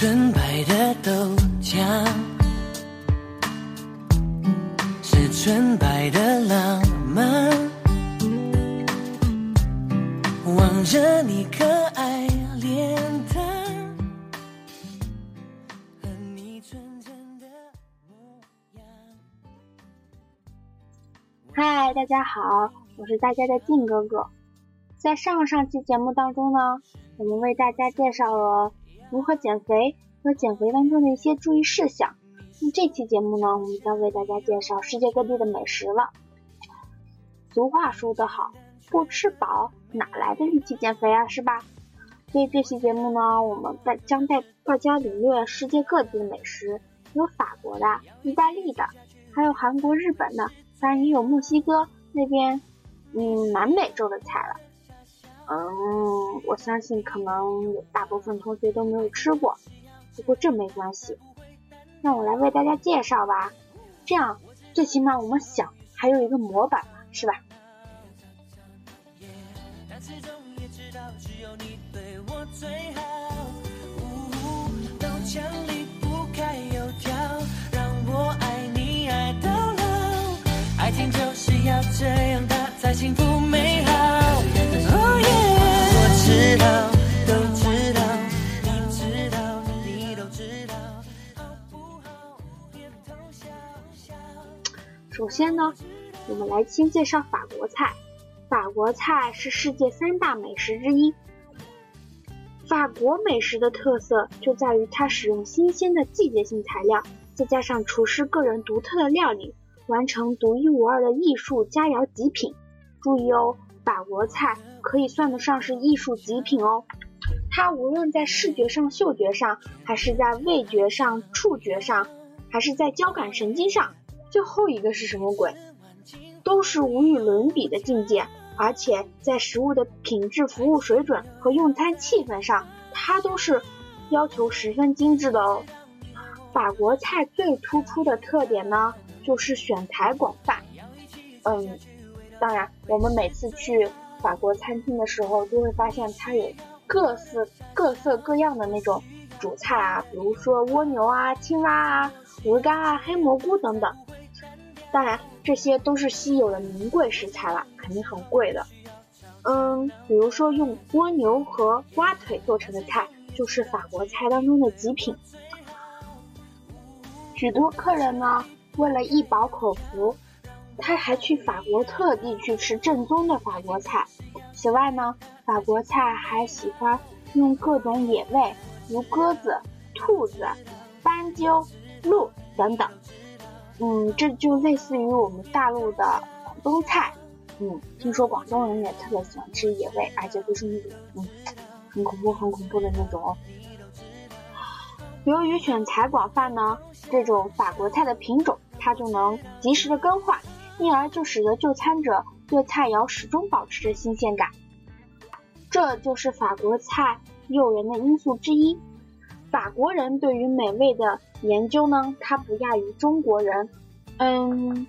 纯白的豆浆，是纯白的浪漫。望着你可爱脸蛋，和你纯真的模样。嗨，大家好，我是大家的靖哥哥。在上上期节目当中呢，我们为大家介绍了如何减肥和减肥当中的一些注意事项。那这期节目呢，我们将为大家介绍世界各地的美食了。俗话说得好，不吃饱哪来的力气减肥啊，是吧？所以这期节目呢，我们带将带大家领略世界各地的美食，有法国的、意大利的，还有韩国、日本的，当然也有墨西哥那边，嗯，南美洲的菜了。嗯，我相信可能有大部分同学都没有吃过，不过这没关系，那我来为大家介绍吧。这样最起码我们想还有一个模板嘛，是吧？我。爱。情就是要这样，它才幸福首先呢，我们来先介绍法国菜。法国菜是世界三大美食之一。法国美食的特色就在于它使用新鲜的季节性材料，再加上厨师个人独特的料理，完成独一无二的艺术佳肴极品。注意哦，法国菜可以算得上是艺术极品哦。它无论在视觉上、嗅觉上，还是在味觉上、触觉上，还是在交感神经上，最后一个是什么鬼？都是无与伦比的境界，而且在食物的品质、服务水准和用餐气氛上，它都是要求十分精致的哦。法国菜最突出的特点呢，就是选材广泛。嗯，当然，我们每次去法国餐厅的时候，就会发现它有各色各色各样的那种主菜啊，比如说蜗牛啊、青蛙啊、鹅肝啊、黑蘑菇等等。当然，这些都是稀有的名贵食材了，肯定很贵的。嗯，比如说用蜗牛和蛙腿做成的菜，就是法国菜当中的极品。许多客人呢，为了一饱口福，他还去法国特地去吃正宗的法国菜。此外呢，法国菜还喜欢用各种野味，如鸽子、兔子、斑鸠、鹿等等。嗯，这就类似于我们大陆的广东菜。嗯，听说广东人也特别喜欢吃野味，而且都是那种嗯很恐怖、很恐怖的那种。由于选材广泛呢，这种法国菜的品种它就能及时的更换，因而就使得就餐者对菜肴始终保持着新鲜感。这就是法国菜诱人的因素之一。法国人对于美味的研究呢，它不亚于中国人。嗯，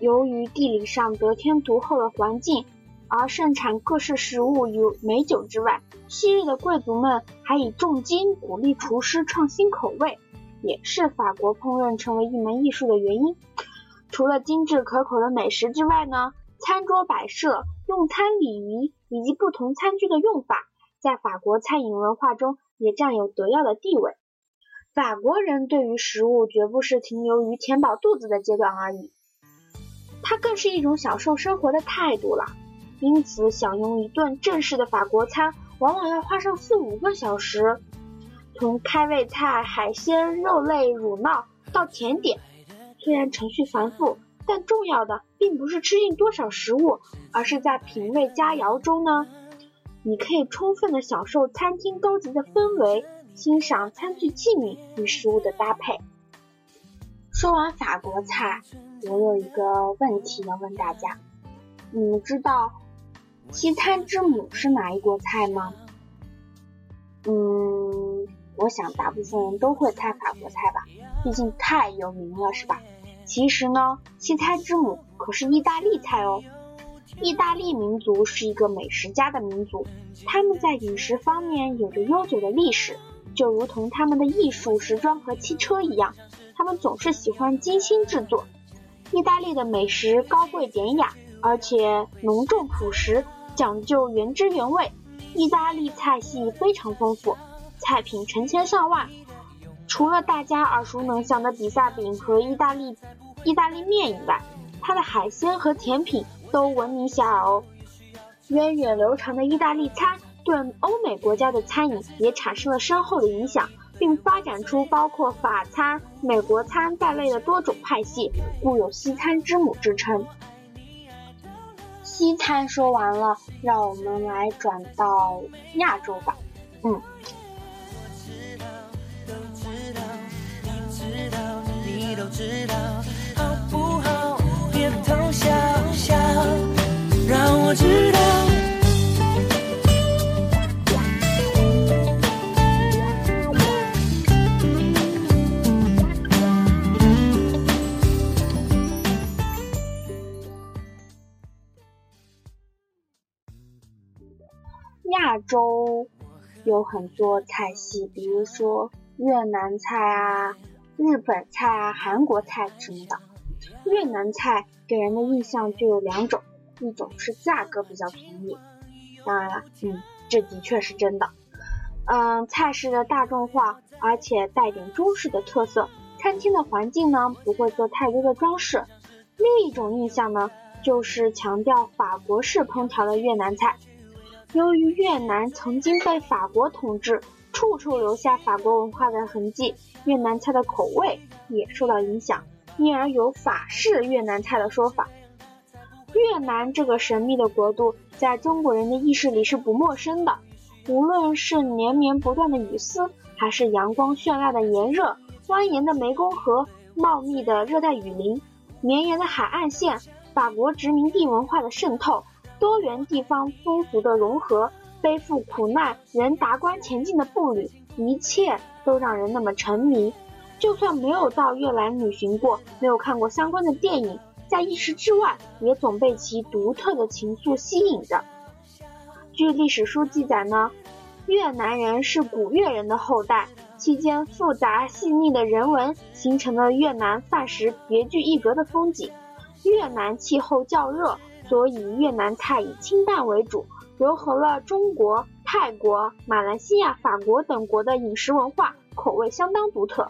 由于地理上得天独厚的环境，而盛产各式食物与美酒之外，昔日的贵族们还以重金鼓励厨师创新口味，也是法国烹饪成为一门艺术的原因。除了精致可口的美食之外呢，餐桌摆设、用餐礼仪以及不同餐具的用法，在法国餐饮文化中也占有得要的地位。法国人对于食物绝不是停留于填饱肚子的阶段而已，它更是一种享受生活的态度了。因此，享用一顿正式的法国餐，往往要花上四五个小时。从开胃菜、海鲜、肉类、乳酪到甜点，虽然程序繁复，但重要的并不是吃进多少食物，而是在品味佳肴中呢，你可以充分的享受餐厅高级的氛围，欣赏餐具器皿与食物的搭配。说完法国菜，我有一个问题要问大家：你们知道西餐之母是哪一国菜吗？嗯，我想大部分人都会猜法国菜吧，毕竟太有名了，是吧？其实呢，西餐之母可是意大利菜哦。意大利民族是一个美食家的民族，他们在饮食方面有着悠久的历史，就如同他们的艺术、时装和汽车一样，他们总是喜欢精心制作。意大利的美食高贵典雅，而且浓重朴实，讲究原汁原味。意大利菜系非常丰富，菜品成千上万。除了大家耳熟能详的比萨饼和意大利意大利面以外，它的海鲜和甜品都闻名遐迩哦。源远流长的意大利餐对欧美国家的餐饮也产生了深厚的影响，并发展出包括法餐、美国餐在内的多种派系，故有西餐之母之称。西餐说完了，让我们来转到亚洲吧。嗯。要知道，好不好，别偷笑笑。让我知道。亚洲有很多菜系，比如说越南菜啊。日本菜啊、韩国菜什么的。越南菜给人的印象就有两种，一种是价格比较便宜，当然了，嗯，这的确是真的。嗯，菜式的大众化，而且带点中式的特色。餐厅的环境呢，不会做太多的装饰。另一种印象呢，就是强调法国式烹调的越南菜。由于越南曾经被法国统治，处处留下法国文化的痕迹，越南菜的口味也受到影响，因而有法式越南菜的说法。越南这个神秘的国度，在中国人的意识里是不陌生的。无论是连绵不断的雨丝，还是阳光绚烂的炎热，蜿蜒的湄公河，茂密的热带雨林，绵延的海岸线，法国殖民地文化的渗透。多元地方风俗的融合，背负苦难仍达观前进的步履，一切都让人那么沉迷。就算没有到越南旅行过，没有看过相关的电影，在意识之外，也总被其独特的情愫吸引着。据历史书记载呢，越南人是古越人的后代，期间复杂细腻的人文形成了越南饭食别具一格的风景。越南气候较热。所以越南菜以清淡为主，融合了中国、泰国、马来西亚、法国等国的饮食文化，口味相当独特。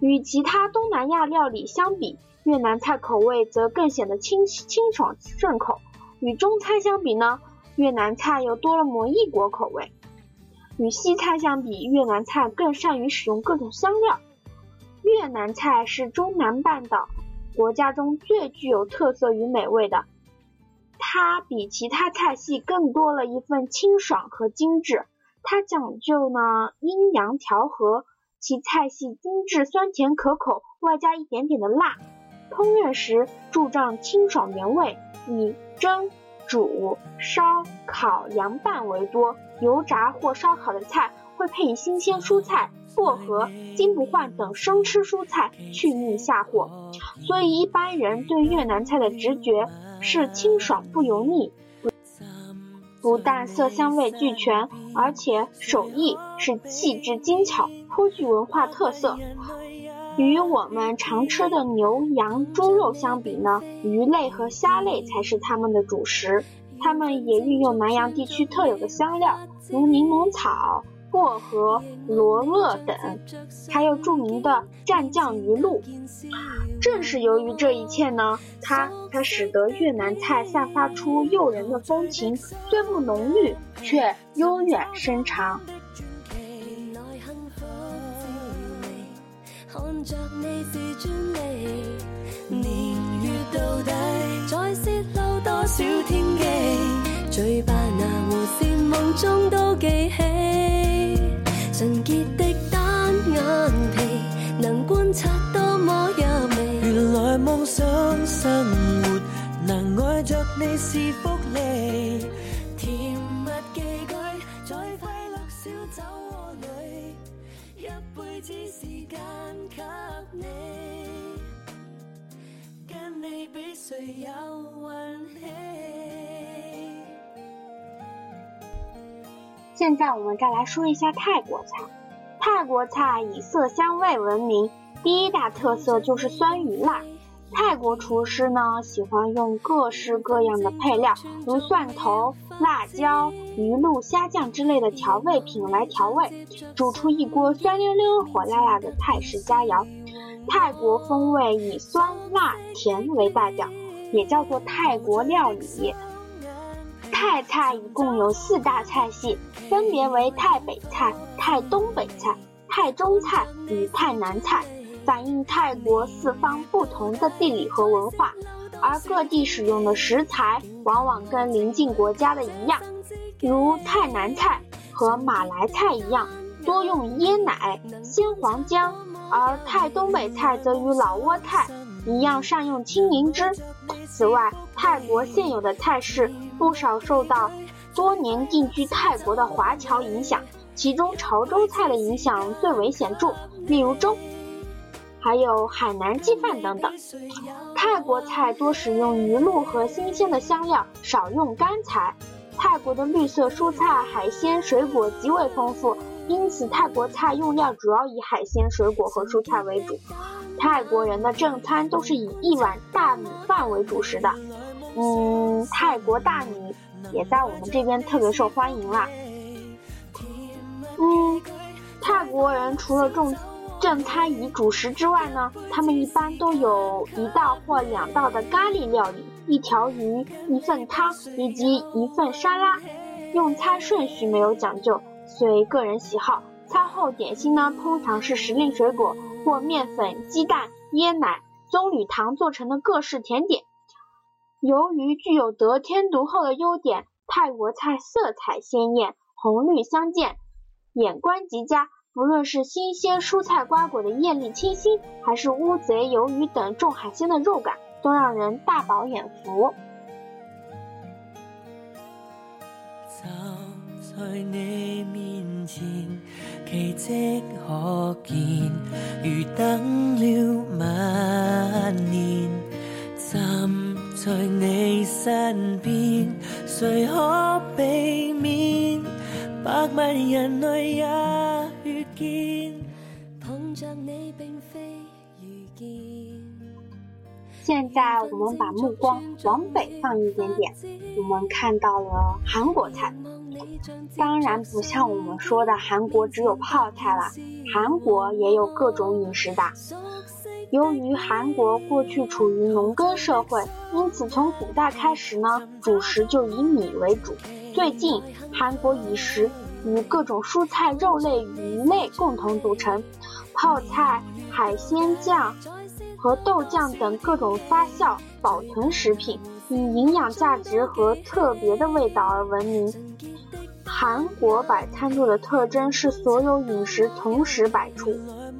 与其他东南亚料理相比，越南菜口味则更显得清清爽顺口。与中餐相比呢，越南菜又多了抹异国口味。与西餐相比，越南菜更善于使用各种香料。越南菜是中南半岛国家中最具有特色与美味的。它比其他菜系更多了一份清爽和精致，它讲究呢阴阳调和，其菜系精致酸甜可口，外加一点点的辣。烹饪时注重清爽原味，以蒸、煮、烧、烤、凉拌为多。油炸或烧烤的菜会配以新鲜蔬菜、薄荷、金不换等生吃蔬菜去腻下火，所以一般人对越南菜的直觉。是清爽不油腻，不但色香味俱全，而且手艺是细致精巧，颇具文化特色。与我们常吃的牛羊猪肉相比呢，鱼类和虾类才是他们的主食。他们也运用南洋地区特有的香料，如柠檬草。薄荷、罗勒等，还有著名的蘸酱鱼露。正是由于这一切呢，它才使得越南菜散发出诱人的风情，虽不浓郁，却悠远深长。最那无梦中都记起，纯洁的单眼皮，能观察多么入微。原来梦想生活，能爱着你是福利。甜蜜寄居在快乐小酒窝里，一辈子时间给你，跟你比谁有运气。现在我们再来说一下泰国菜。泰国菜以色香味闻名，第一大特色就是酸与辣。泰国厨师呢喜欢用各式各样的配料，如蒜头、辣椒、鱼露、虾酱之类的调味品来调味，煮出一锅酸溜溜、火辣辣的泰式佳肴。泰国风味以酸、辣、甜为代表，也叫做泰国料理。泰菜一共有四大菜系，分别为泰北菜、泰东北菜、泰中菜与泰南菜，反映泰国四方不同的地理和文化，而各地使用的食材往往跟邻近国家的一样，如泰南菜和马来菜一样，多用椰奶、鲜黄姜，而泰东北菜则与老挝菜一样善用青柠汁。此外，泰国现有的菜式不少受到多年定居泰国的华侨影响，其中潮州菜的影响最为显著，例如粥，还有海南鸡饭等等。泰国菜多使用鱼露和新鲜的香料，少用干材。泰国的绿色蔬菜、海鲜、水果极为丰富，因此泰国菜用料主要以海鲜、水果和蔬菜为主。泰国人的正餐都是以一碗大米饭为主食的，嗯，泰国大米也在我们这边特别受欢迎啦。嗯，泰国人除了重正餐以主食之外呢，他们一般都有一道或两道的咖喱料理，一条鱼、一份汤以及一份沙拉。用餐顺序没有讲究，随个人喜好。餐后点心呢，通常是时令水果。或面粉、鸡蛋、椰奶、棕榈糖做成的各式甜点。由于具有得天独厚的优点，泰国菜色彩鲜艳，红绿相间，眼观极佳。不论是新鲜蔬菜瓜果的艳丽清新，还是乌贼、鱿鱼等重海鲜的肉感，都让人大饱眼福。走在你面前。奇迹可见，如等了万年，在你身边，谁可避免？百万人类也遇见，碰着你并非遇见。现在我们把目光往北放一点点，我们看到了韩国菜。当然不像我们说的韩国只有泡菜啦，韩国也有各种饮食的。由于韩国过去处于农耕社会，因此从古代开始呢，主食就以米为主。最近，韩国饮食与各种蔬菜、肉类、鱼类共同组成，泡菜、海鲜酱和豆酱等各种发酵保存食品，以营养价值和特别的味道而闻名。韩国摆餐桌的特征是所有饮食同时摆出，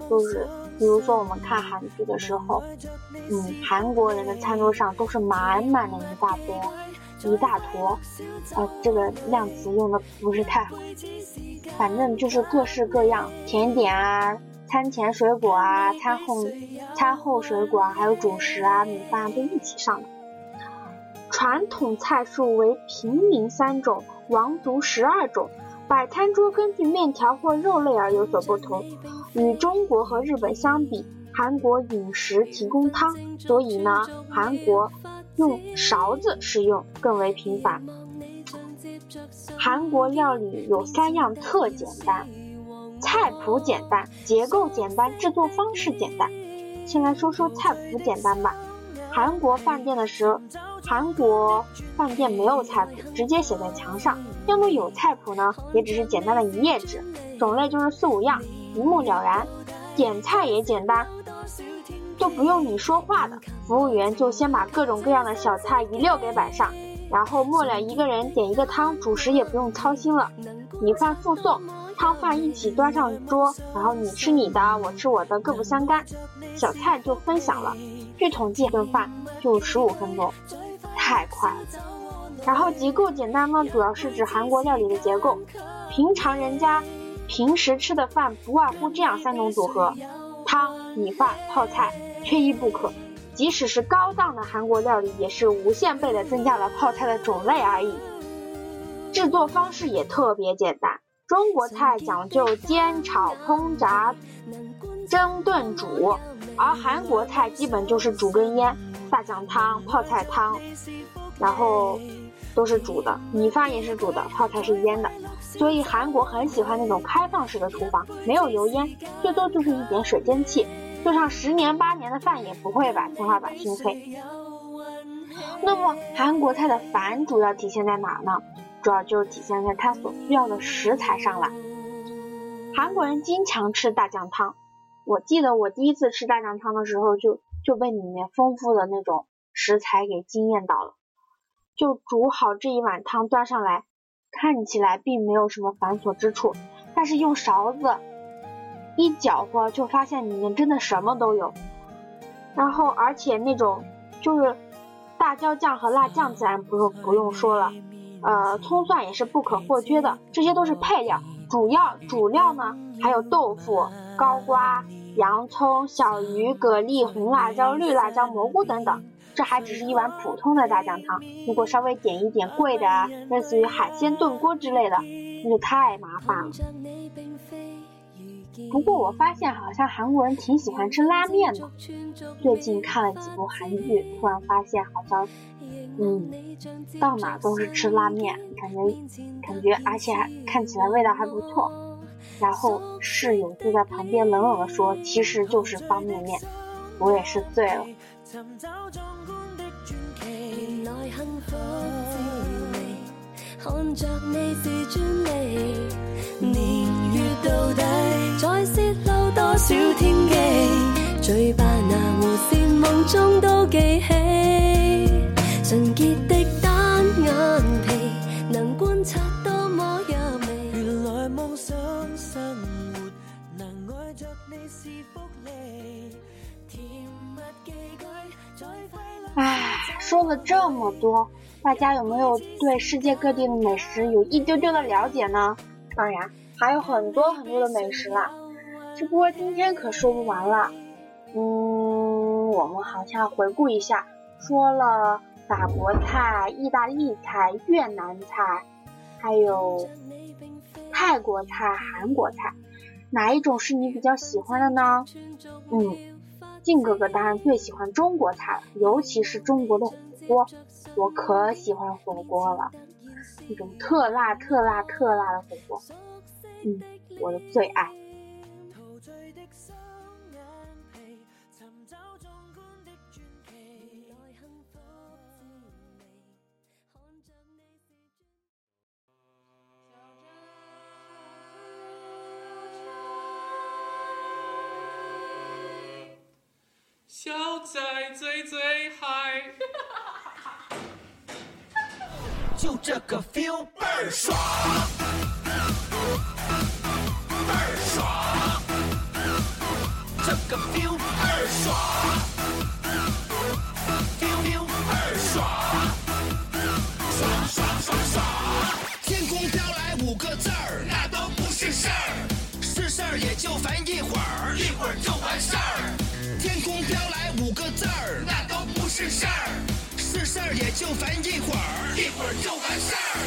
就是比如说我们看韩剧的时候，嗯，韩国人的餐桌上都是满满的一大堆，一大坨，呃，这个量词用的不是太好，反正就是各式各样甜点啊，餐前水果啊，餐后餐后水果啊，还有主食啊，米饭都一起上的。传统菜数为平民三种。王族十二种，摆餐桌根据面条或肉类而有所不同。与中国和日本相比，韩国饮食提供汤，所以呢，韩国用勺子食用更为频繁。韩国料理有三样特简单：菜谱简单、结构简单、制作方式简单。先来说说菜谱简单吧。韩国饭店的时候。韩国饭店没有菜谱，直接写在墙上；要么有菜谱呢，也只是简单的一页纸，种类就是四五样，一目了然。点菜也简单，都不用你说话的，服务员就先把各种各样的小菜一溜给摆上，然后末了一个人点一个汤，主食也不用操心了，米饭附送，汤饭一起端上桌，然后你吃你的，我吃我的，各不相干，小菜就分享了。据统计，一顿饭就十五分钟，太快。然后结构简单呢，主要是指韩国料理的结构。平常人家平时吃的饭不外乎这样三种组合：汤、米饭、泡菜，缺一不可。即使是高档的韩国料理，也是无限倍的增加了泡菜的种类而已。制作方式也特别简单，中国菜讲究煎、炒、烹、炸、蒸、炖、煮，而韩国菜基本就是煮跟腌，大酱汤、泡菜汤，然后。都是煮的，米饭也是煮的，泡菜是腌的，所以韩国很喜欢那种开放式的厨房，没有油烟，最多就是一点水蒸气，做上十年八年的饭也不会把天花板熏黑。那么韩国菜的繁主要体现在哪呢？主要就是体现在它所需要的食材上了。韩国人经常吃大酱汤，我记得我第一次吃大酱汤的时候，就就被里面丰富的那种食材给惊艳到了。就煮好这一碗汤端上来，看起来并没有什么繁琐之处，但是用勺子一搅和，就发现里面真的什么都有。然后，而且那种就是大椒酱和辣酱自然不用不用说了，呃，葱蒜也是不可或缺的，这些都是配料。主要主料呢，还有豆腐、高瓜、洋葱、小鱼、蛤蜊、红辣椒、绿辣椒、蘑菇等等。这还只是一碗普通的大酱汤，如果稍微点一点贵的，类似于海鲜炖锅之类的，那就太麻烦了。不过我发现好像韩国人挺喜欢吃拉面的。最近看了几部韩剧，突然发现好像，嗯，到哪都是吃拉面，感觉感觉，而且还看起来味道还不错。然后室友就在旁边冷冷的说：“其实就是方便面。”我也是醉了。看着你是专利，年月到底再泄露多少天机？最怕那无线梦中都记起，纯洁的单眼皮，能观察多么优美。原来梦想生活，能爱着你是福利。甜蜜寄居在快乐。唉，说了这么多。大家有没有对世界各地的美食有一丢丢的了解呢？当然还有很多很多的美食啦，只不过今天可说不完了。嗯，我们好像回顾一下，说了法国菜、意大利菜、越南菜，还有泰国菜、韩国菜，哪一种是你比较喜欢的呢？嗯，靖哥哥当然最喜欢中国菜了，尤其是中国的火锅。我可喜欢火锅了，那种特辣、特辣、特辣的火锅，嗯，我的最爱。小仔最最嗨。就这个 feel 倍儿爽，倍儿爽，这个 feel 倍儿爽，feel feel 倍儿爽，爽爽爽爽。天空飘来五个字儿，那都不是事儿，是事儿也就烦一会儿，一会儿就完事儿。天空飘来五个字儿，那都不是事儿。是事儿也就烦一会儿，一会儿就完事儿。